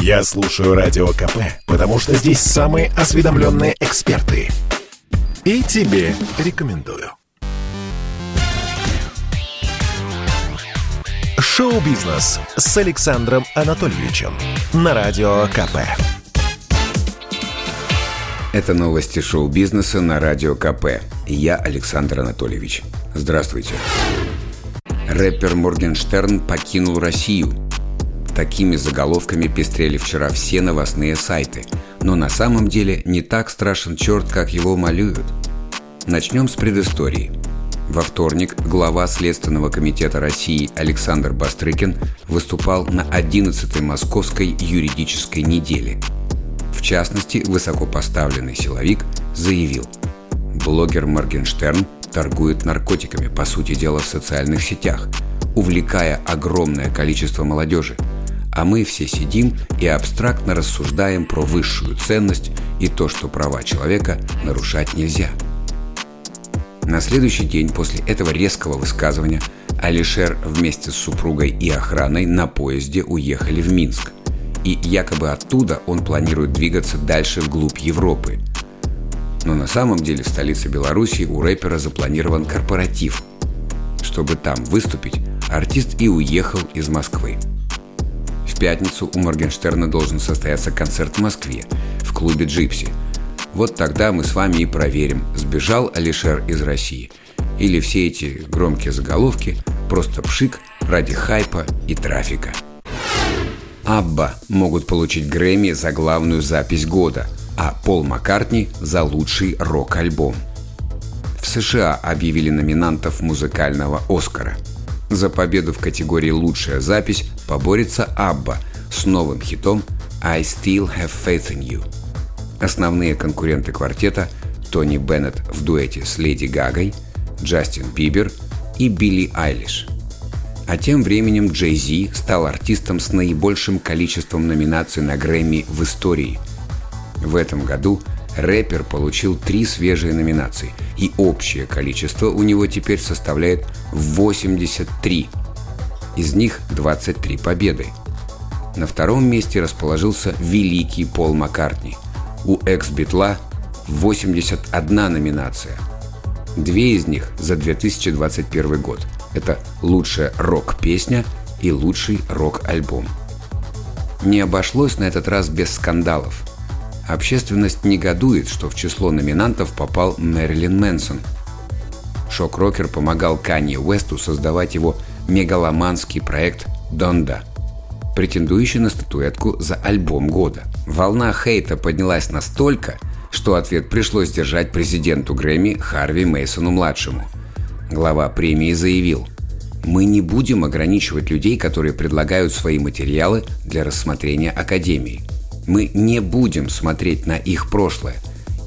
Я слушаю Радио КП, потому что здесь самые осведомленные эксперты. И тебе рекомендую. Шоу-бизнес с Александром Анатольевичем на Радио КП. Это новости шоу-бизнеса на Радио КП. Я Александр Анатольевич. Здравствуйте. Рэпер Моргенштерн покинул Россию. Такими заголовками пестрели вчера все новостные сайты. Но на самом деле не так страшен черт, как его малюют. Начнем с предыстории. Во вторник глава Следственного комитета России Александр Бастрыкин выступал на 11-й Московской юридической неделе. В частности, высокопоставленный силовик заявил, блогер Моргенштерн торгует наркотиками, по сути дела, в социальных сетях, увлекая огромное количество молодежи. А мы все сидим и абстрактно рассуждаем про высшую ценность и то, что права человека нарушать нельзя – на следующий день после этого резкого высказывания Алишер вместе с супругой и охраной на поезде уехали в Минск. И якобы оттуда он планирует двигаться дальше вглубь Европы. Но на самом деле в столице Беларуси у рэпера запланирован корпоратив. Чтобы там выступить, артист и уехал из Москвы. Пятницу у Моргенштерна должен состояться концерт в Москве, в клубе «Джипси», вот тогда мы с вами и проверим, сбежал Алишер из России или все эти громкие заголовки просто пшик ради хайпа и трафика. Абба могут получить Грэмми за главную запись года, а Пол Маккартни за лучший рок-альбом. В США объявили номинантов музыкального Оскара. За победу в категории «Лучшая запись» поборется Абба с новым хитом «I Still Have Faith in You». Основные конкуренты квартета – Тони Беннет в дуэте с Леди Гагой, Джастин Бибер и Билли Айлиш. А тем временем Джей Зи стал артистом с наибольшим количеством номинаций на Грэмми в истории. В этом году рэпер получил три свежие номинации, и общее количество у него теперь составляет 83. Из них 23 победы. На втором месте расположился великий Пол Маккартни – у экс-битла 81 номинация. Две из них за 2021 год. Это лучшая рок-песня и лучший рок-альбом. Не обошлось на этот раз без скандалов. Общественность негодует, что в число номинантов попал Мэрилин Мэнсон. Шок-рокер помогал Канье Уэсту создавать его мегаломанский проект «Донда», претендующий на статуэтку за альбом года. Волна хейта поднялась настолько, что ответ пришлось держать президенту Грэмми Харви Мейсону-младшему. Глава премии заявил, «Мы не будем ограничивать людей, которые предлагают свои материалы для рассмотрения Академии. Мы не будем смотреть на их прошлое,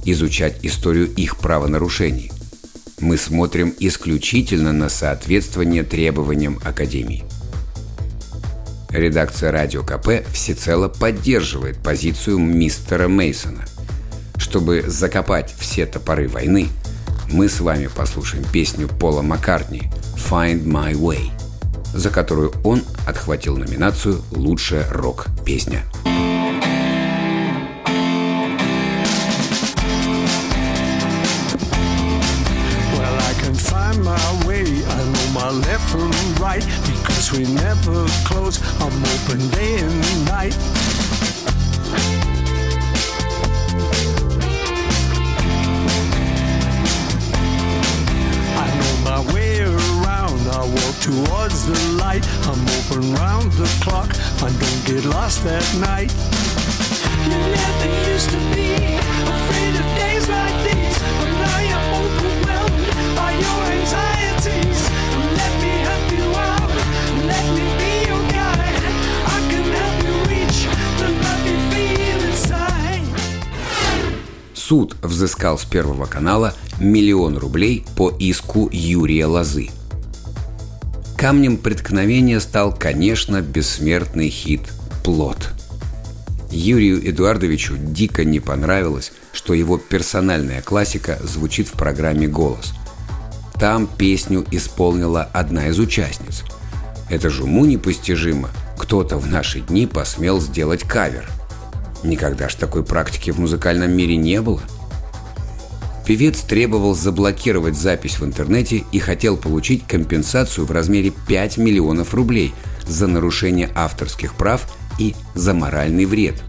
изучать историю их правонарушений. Мы смотрим исключительно на соответствование требованиям Академии». Редакция Радио КП всецело поддерживает позицию мистера Мейсона. Чтобы закопать все топоры войны, мы с вами послушаем песню Пола Маккартни «Find My Way», за которую он отхватил номинацию «Лучшая рок-песня». From right because we never close. I'm open day and night. I know my way around. I walk towards the light. I'm open round the clock. I don't get lost at night. You never used to be afraid of days like these, Суд взыскал с Первого канала миллион рублей по иску Юрия Лозы. Камнем преткновения стал, конечно, бессмертный хит «Плод». Юрию Эдуардовичу дико не понравилось, что его персональная классика звучит в программе «Голос». Там песню исполнила одна из участниц. Это же уму непостижимо, кто-то в наши дни посмел сделать кавер. Никогда ж такой практики в музыкальном мире не было. Певец требовал заблокировать запись в интернете и хотел получить компенсацию в размере 5 миллионов рублей за нарушение авторских прав и за моральный вред.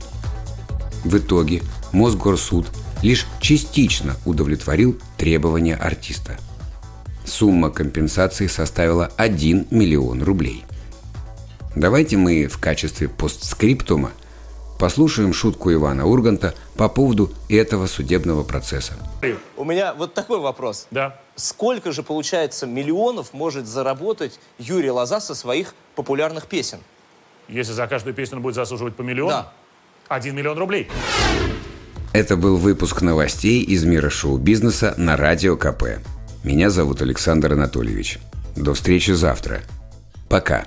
В итоге Мосгорсуд лишь частично удовлетворил требования артиста. Сумма компенсации составила 1 миллион рублей. Давайте мы в качестве постскриптума послушаем шутку Ивана Урганта по поводу этого судебного процесса. У меня вот такой вопрос. Да. Сколько же, получается, миллионов может заработать Юрий Лоза со своих популярных песен? Если за каждую песню он будет заслуживать по миллиону, Да. один миллион рублей. Это был выпуск новостей из мира шоу-бизнеса на Радио КП. Меня зовут Александр Анатольевич. До встречи завтра. Пока.